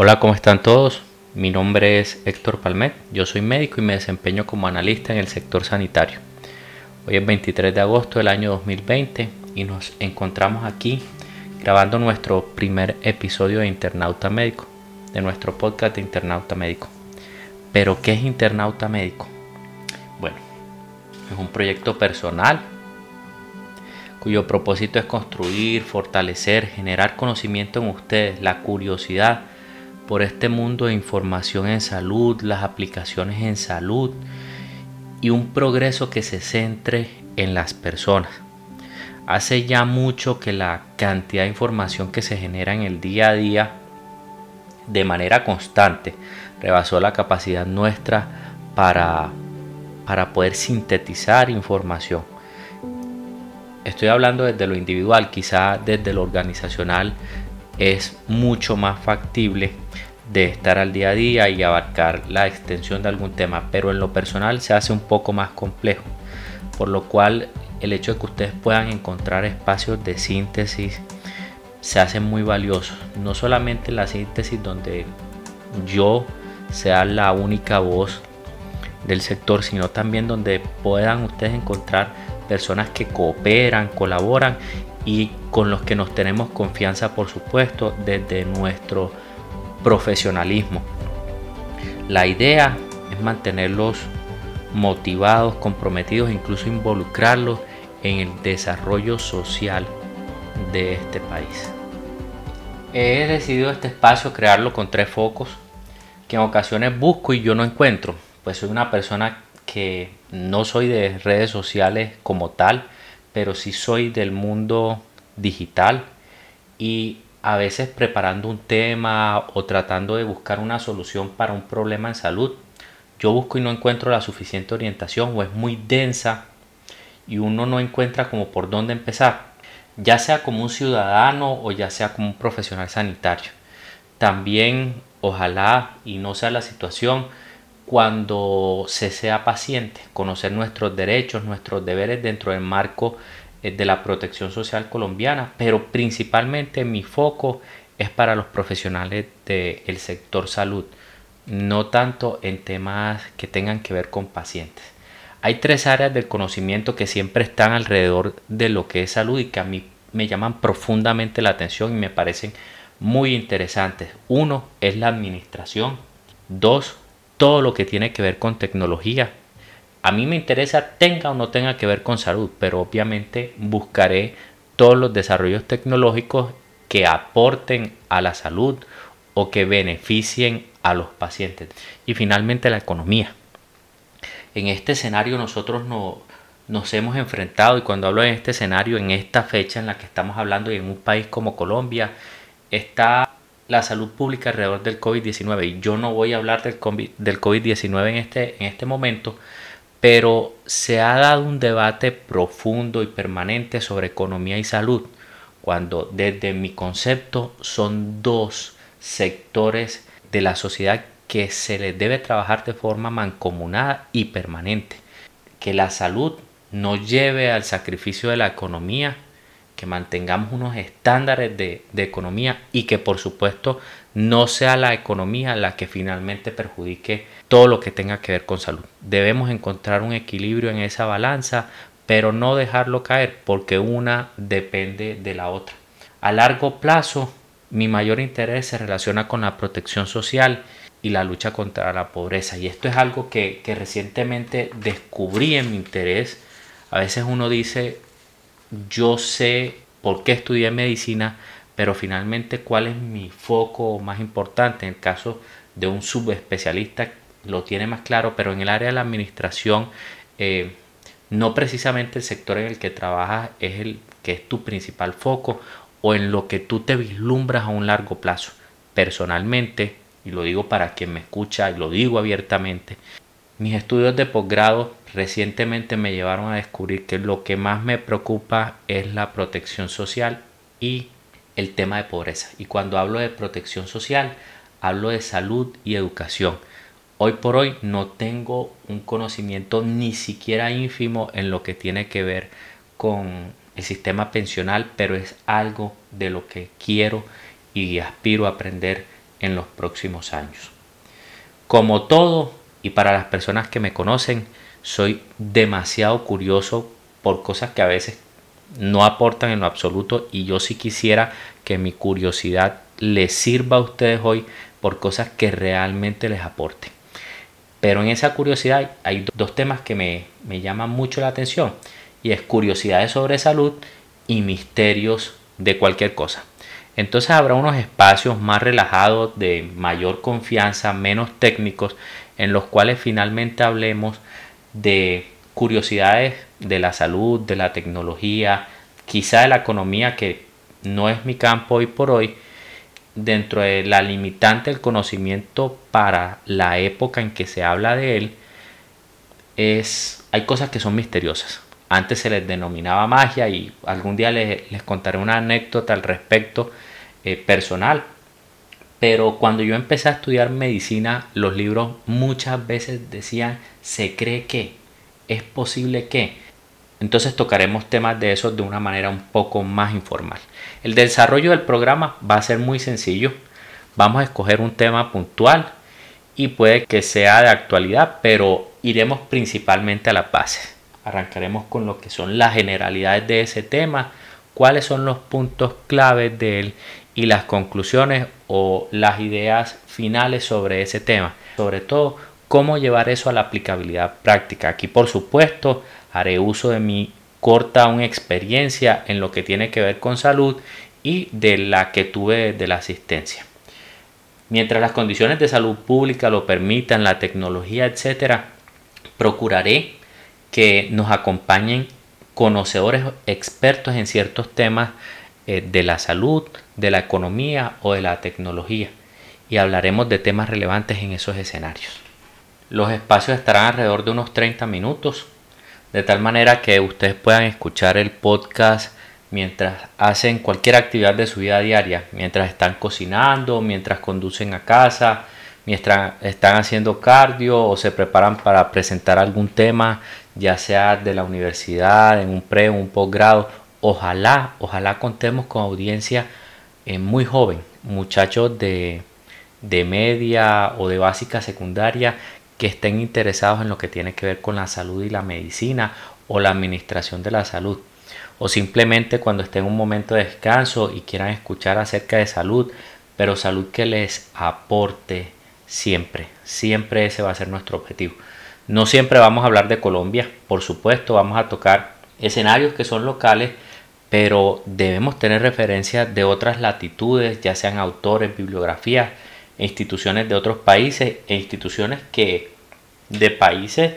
Hola, ¿cómo están todos? Mi nombre es Héctor Palmet, yo soy médico y me desempeño como analista en el sector sanitario. Hoy es 23 de agosto del año 2020 y nos encontramos aquí grabando nuestro primer episodio de Internauta Médico, de nuestro podcast de Internauta Médico. Pero, ¿qué es Internauta Médico? Bueno, es un proyecto personal cuyo propósito es construir, fortalecer, generar conocimiento en ustedes, la curiosidad por este mundo de información en salud, las aplicaciones en salud y un progreso que se centre en las personas. Hace ya mucho que la cantidad de información que se genera en el día a día de manera constante rebasó la capacidad nuestra para, para poder sintetizar información. Estoy hablando desde lo individual, quizá desde lo organizacional es mucho más factible de estar al día a día y abarcar la extensión de algún tema, pero en lo personal se hace un poco más complejo, por lo cual el hecho de que ustedes puedan encontrar espacios de síntesis se hace muy valioso, no solamente la síntesis donde yo sea la única voz del sector, sino también donde puedan ustedes encontrar personas que cooperan, colaboran y con los que nos tenemos confianza, por supuesto, desde nuestro profesionalismo. La idea es mantenerlos motivados, comprometidos, incluso involucrarlos en el desarrollo social de este país. He decidido este espacio crearlo con tres focos que en ocasiones busco y yo no encuentro, pues soy una persona que no soy de redes sociales como tal, pero sí soy del mundo digital y a veces preparando un tema o tratando de buscar una solución para un problema en salud, yo busco y no encuentro la suficiente orientación o es muy densa y uno no encuentra como por dónde empezar, ya sea como un ciudadano o ya sea como un profesional sanitario. También, ojalá y no sea la situación, cuando se sea paciente, conocer nuestros derechos, nuestros deberes dentro del marco eh, de la protección social colombiana, pero principalmente mi foco es para los profesionales del sector salud, no tanto en temas que tengan que ver con pacientes. Hay tres áreas del conocimiento que siempre están alrededor de lo que es salud y que a mí me llaman profundamente la atención y me parecen muy interesantes. Uno es la administración. Dos, todo lo que tiene que ver con tecnología a mí me interesa tenga o no tenga que ver con salud, pero obviamente buscaré todos los desarrollos tecnológicos que aporten a la salud o que beneficien a los pacientes. Y finalmente la economía. En este escenario nosotros no, nos hemos enfrentado, y cuando hablo de este escenario, en esta fecha en la que estamos hablando y en un país como Colombia, está la salud pública alrededor del COVID-19. Y yo no voy a hablar del COVID-19 en este, en este momento, pero se ha dado un debate profundo y permanente sobre economía y salud, cuando desde mi concepto son dos sectores de la sociedad que se les debe trabajar de forma mancomunada y permanente. Que la salud no lleve al sacrificio de la economía, que mantengamos unos estándares de, economía y que por supuesto no sea la economía la que finalmente perjudique todo lo que tenga que ver con salud. Debemos encontrar un equilibrio en esa balanza, pero no dejarlo caer porque una depende de la otra. A largo plazo, mi mayor interés se relaciona con la protección social y la lucha contra la pobreza. Y esto es algo que recientemente descubrí en mi interés. A veces uno dice, yo sé por qué estudié medicina, pero finalmente cuál es mi foco más importante. En el caso de un subespecialista lo tiene más claro, pero en el área de la administración, eh, no precisamente el sector en el que trabajas es el que es tu principal foco o en lo que tú te vislumbras a un largo plazo. Personalmente, y lo digo para quien me escucha y lo digo abiertamente, mis estudios de posgrado recientemente me llevaron a descubrir que lo que más me preocupa es la protección social y el tema de pobreza. Y cuando hablo de protección social, hablo de salud y educación. Hoy por hoy no tengo un conocimiento ni siquiera ínfimo en lo que tiene que ver con el sistema pensional, pero es algo de lo que quiero y aspiro a aprender en los próximos años. Como todo, y para las personas que me conocen, soy demasiado curioso por cosas que a veces no aportan en lo absoluto y yo sí quisiera que mi curiosidad les sirva a ustedes hoy por cosas que realmente les aporten. Pero en esa curiosidad hay dos temas que me, me llaman mucho la atención y es curiosidades sobre salud y misterios de cualquier cosa. Entonces habrá unos espacios más relajados, de mayor confianza, menos técnicos, en los cuales finalmente hablemos de curiosidades de la salud, de la tecnología, quizá de la economía, que no es mi campo hoy por hoy, dentro de la limitante del conocimiento para la época en que se habla de él, es, hay cosas que son misteriosas. Antes se les denominaba magia y algún día les, les contaré una anécdota al respecto eh, personal. Pero cuando yo empecé a estudiar medicina, los libros muchas veces decían, se cree que, es posible que. Entonces tocaremos temas de esos de una manera un poco más informal. El desarrollo del programa va a ser muy sencillo. Vamos a escoger un tema puntual y puede que sea de actualidad, pero iremos principalmente a la base. Arrancaremos con lo que son las generalidades de ese tema, cuáles son los puntos claves de él y las conclusiones o las ideas finales sobre ese tema. Sobre todo, cómo llevar eso a la aplicabilidad práctica. Aquí, por supuesto, haré uso de mi corta experiencia en lo que tiene que ver con salud y de la que tuve de la asistencia. Mientras las condiciones de salud pública lo permitan, la tecnología, etcétera, procuraré que nos acompañen conocedores expertos en ciertos temas eh, de la salud, de la economía o de la tecnología y hablaremos de temas relevantes en esos escenarios. Los espacios estarán alrededor de unos 30 minutos de tal manera que ustedes puedan escuchar el podcast mientras hacen cualquier actividad de su vida diaria, mientras están cocinando, mientras conducen a casa, mientras están haciendo cardio o se preparan para presentar algún tema, ya sea de la universidad, en un pre o un posgrado. Ojalá, ojalá contemos con audiencia eh, muy joven, muchachos de, de media o de básica secundaria que estén interesados en lo que tiene que ver con la salud y la medicina o la administración de la salud. O simplemente cuando estén en un momento de descanso y quieran escuchar acerca de salud, pero salud que les aporte siempre. Siempre ese va a ser nuestro objetivo. No siempre vamos a hablar de Colombia, por supuesto, vamos a tocar escenarios que son locales, pero debemos tener referencias de otras latitudes, ya sean autores, bibliografías, instituciones de otros países e instituciones que de países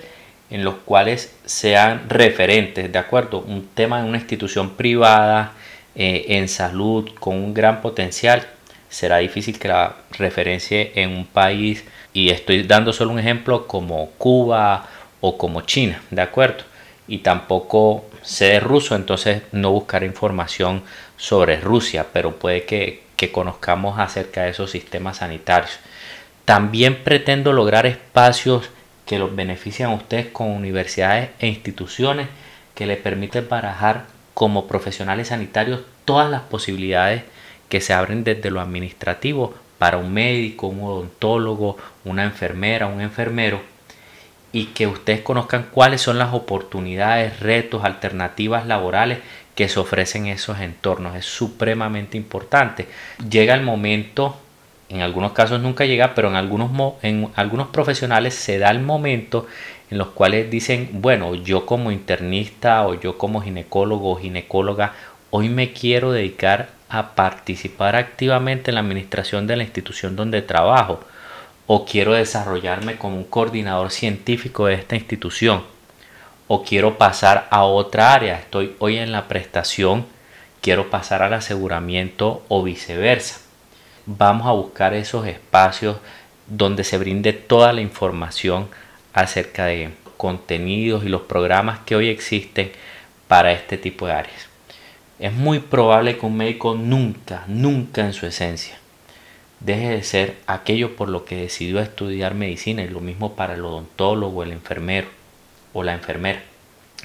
en los cuales sean referentes, ¿de acuerdo? Un tema de una institución privada eh, en salud con un gran potencial, será difícil que la referencie en un país, y estoy dando solo un ejemplo como Cuba o como China, ¿de acuerdo? Y tampoco sé ruso, entonces no buscaré información sobre Rusia, pero puede que, que conozcamos acerca de esos sistemas sanitarios. También pretendo lograr espacios que los beneficien a ustedes con universidades e instituciones que les permiten barajar como profesionales sanitarios todas las posibilidades que se abren desde lo administrativo para un médico, un odontólogo, una enfermera, un enfermero y que ustedes conozcan cuáles son las oportunidades, retos, alternativas laborales que se ofrecen esos entornos. Es supremamente importante. Llega el momento, en algunos casos nunca llega, pero en algunos, en algunos profesionales se da el momento en los cuales dicen, bueno, yo como internista o yo como ginecólogo o ginecóloga, hoy me quiero dedicar a participar activamente en la administración de la institución donde trabajo o quiero desarrollarme como un coordinador científico de esta institución o quiero pasar a otra área, estoy hoy en la prestación, quiero pasar al aseguramiento o viceversa. Vamos a buscar esos espacios donde se brinde toda la información acerca de contenidos y los programas que hoy existen para este tipo de áreas. Es muy probable que un médico nunca, nunca en su esencia deje de ser aquello por lo que decidió estudiar medicina y lo mismo para el odontólogo, el enfermero o la enfermera.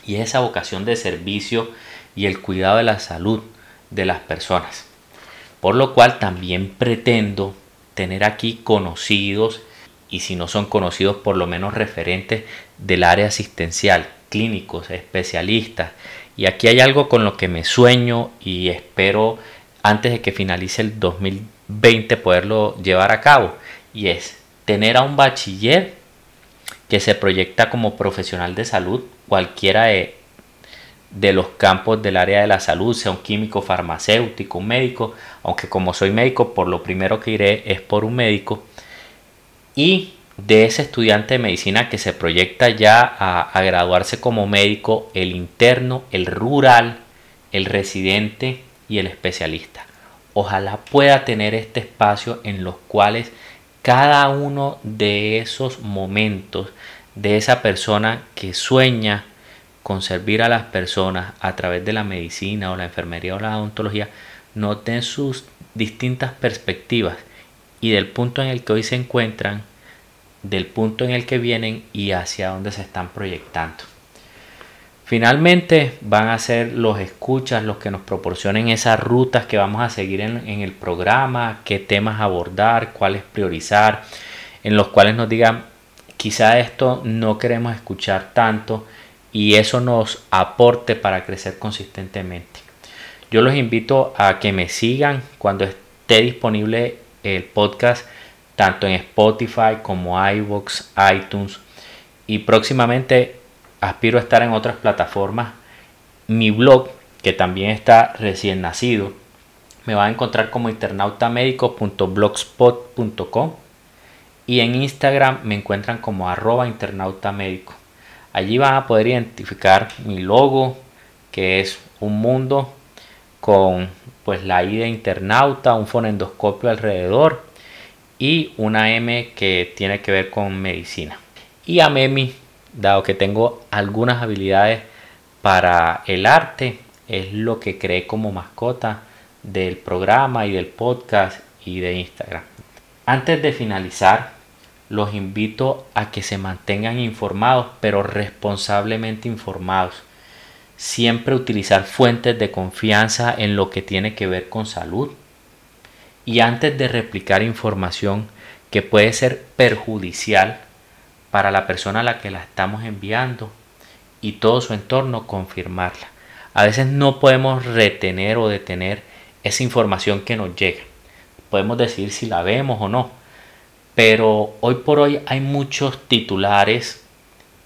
Y esa vocación de servicio y el cuidado de la salud de las personas. Por lo cual también pretendo tener aquí conocidos y si no son conocidos por lo menos referentes del área asistencial, clínicos, especialistas. Y aquí hay algo con lo que me sueño y espero antes de que finalice el 2020 poderlo llevar a cabo. Y es tener a un bachiller que se proyecta como profesional de salud, cualquiera de, de los campos del área de la salud, sea un químico, farmacéutico, un médico, aunque como soy médico, por lo primero que iré es por un médico y de ese estudiante de medicina que se proyecta ya a, graduarse como médico, el interno, el rural, el residente y el especialista. Ojalá pueda tener este espacio en los cuales cada uno de esos momentos de esa persona que sueña con servir a las personas a través de la medicina o la enfermería o la odontología, noten sus distintas perspectivas y del punto en el que hoy se encuentran, del punto en el que vienen y hacia dónde se están proyectando. Finalmente van a ser los escuchas los que nos proporcionen esas rutas que vamos a seguir en, el programa, qué temas abordar, cuáles priorizar, en los cuales nos digan, quizá esto no queremos escuchar tanto y eso nos aporte para crecer consistentemente. Yo los invito a que me sigan cuando esté disponible el podcast tanto en Spotify como iVoox, iTunes y próximamente aspiro a estar en otras plataformas. Mi blog, que también está recién nacido, me va a encontrar como internautamédico.blogspot.com y en Instagram me encuentran como arroba internautamédico. Allí van a poder identificar mi logo, que es un mundo con pues la I de internauta, un fonendoscopio alrededor y una M que tiene que ver con medicina. Y a Memi, dado que tengo algunas habilidades para el arte, es lo que creé como mascota del programa y del podcast y de Instagram. Antes de finalizar, los invito a que se mantengan informados, pero responsablemente informados Siempre utilizar fuentes de confianza en lo que tiene que ver con salud. Y antes de replicar información que puede ser perjudicial para la persona a la que la estamos enviando y todo su entorno, confirmarla. A veces no podemos retener o detener esa información que nos llega. Podemos decidir si la vemos o no. Pero hoy por hoy hay muchos titulares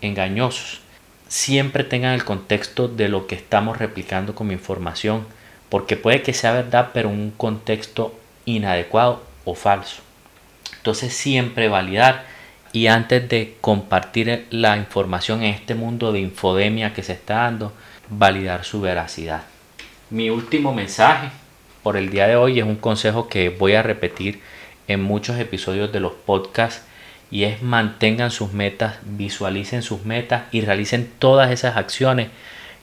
engañosos siempre tengan el contexto de lo que estamos replicando como información, porque puede que sea verdad, pero un contexto inadecuado o falso. Entonces siempre validar y antes de compartir la información en este mundo de infodemia que se está dando, validar su veracidad. Mi último mensaje por el día de hoy es un consejo que voy a repetir en muchos episodios de los podcasts y es mantengan sus metas, visualicen sus metas y realicen todas esas acciones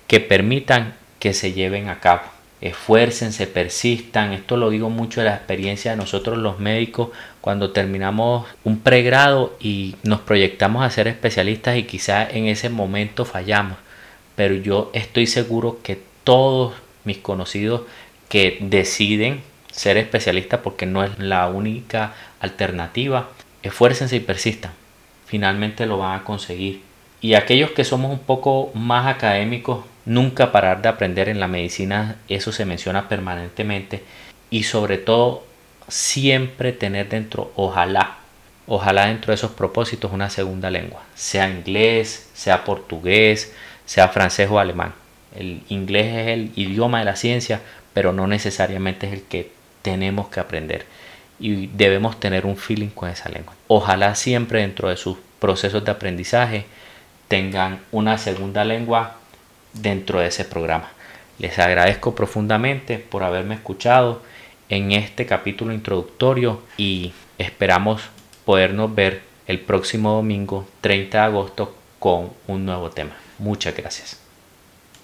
que permitan que se lleven a cabo. Esfuércense, persistan. Esto lo digo mucho de la experiencia de nosotros los médicos cuando terminamos un pregrado y nos proyectamos a ser especialistas y quizás en ese momento fallamos. Pero yo estoy seguro que todos mis conocidos que deciden ser especialistas porque no es la única alternativa, esfuércense y persistan. Finalmente lo van a conseguir. Y aquellos que somos un poco más académicos, nunca parar de aprender en la medicina, eso se menciona permanentemente. Y sobre todo, siempre tener dentro, ojalá, ojalá dentro de esos propósitos una segunda lengua, sea inglés, sea portugués, sea francés o alemán. El inglés es el idioma de la ciencia, pero no necesariamente es el que tenemos que aprender y debemos tener un feeling con esa lengua. Ojalá siempre dentro de sus procesos de aprendizaje tengan una segunda lengua dentro de ese programa. Les agradezco profundamente por haberme escuchado en este capítulo introductorio y esperamos podernos ver el próximo domingo 30 de agosto con un nuevo tema. Muchas gracias.